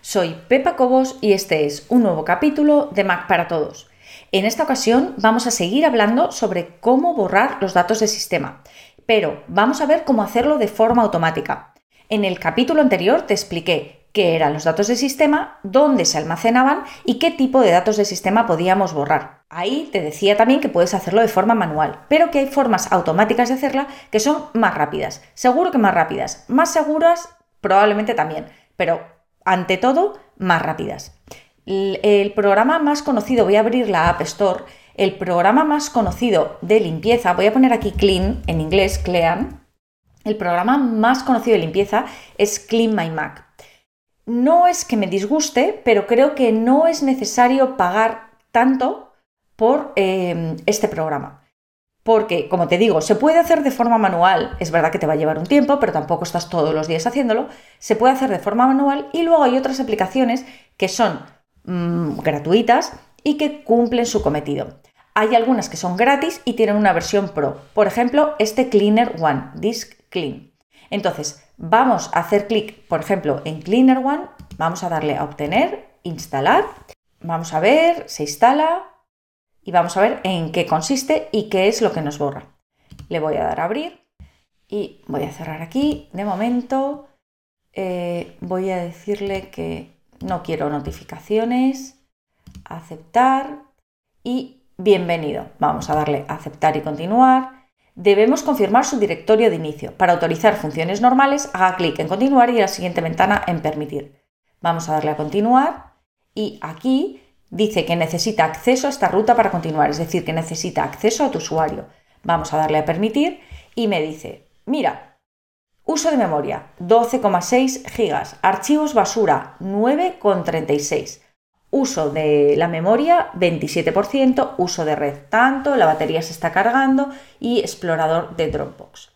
soy Pepa Cobos y este es un nuevo capítulo de Mac para Todos. En esta ocasión vamos a seguir hablando sobre cómo borrar los datos del sistema, pero vamos a ver cómo hacerlo de forma automática. En el capítulo anterior te expliqué qué eran los datos del sistema, dónde se almacenaban y qué tipo de datos del sistema podíamos borrar. Ahí te decía también que puedes hacerlo de forma manual, pero que hay formas automáticas de hacerla que son más rápidas. Seguro que más rápidas. Más seguras, probablemente también. Pero ante todo, más rápidas. El programa más conocido, voy a abrir la App Store, el programa más conocido de limpieza, voy a poner aquí Clean en inglés, Clean, el programa más conocido de limpieza es Clean My Mac. No es que me disguste, pero creo que no es necesario pagar tanto por eh, este programa porque, como te digo, se puede hacer de forma manual, es verdad que te va a llevar un tiempo, pero tampoco estás todos los días haciéndolo, se puede hacer de forma manual y luego hay otras aplicaciones que son mm, gratuitas y que cumplen su cometido. Hay algunas que son gratis y tienen una versión pro, por ejemplo, este Cleaner One, Disk Clean. Entonces, vamos a hacer clic, por ejemplo, en Cleaner One, vamos a darle a obtener, instalar, vamos a ver, se instala, y vamos a ver en qué consiste y qué es lo que nos borra. Le voy a dar a abrir y voy a cerrar aquí. De momento eh, voy a decirle que no quiero notificaciones, aceptar y bienvenido. Vamos a darle a aceptar y continuar. Debemos confirmar su directorio de inicio. Para autorizar funciones normales, haga clic en continuar y en la siguiente ventana en permitir. Vamos a darle a continuar y aquí dice que necesita acceso a esta ruta para continuar, es decir, que necesita acceso a tu usuario. Vamos a darle a permitir y me dice, mira, uso de memoria 12,6 gigas, archivos basura 9,36, uso de la memoria 27%, uso de red tanto, la batería se está cargando y explorador de Dropbox.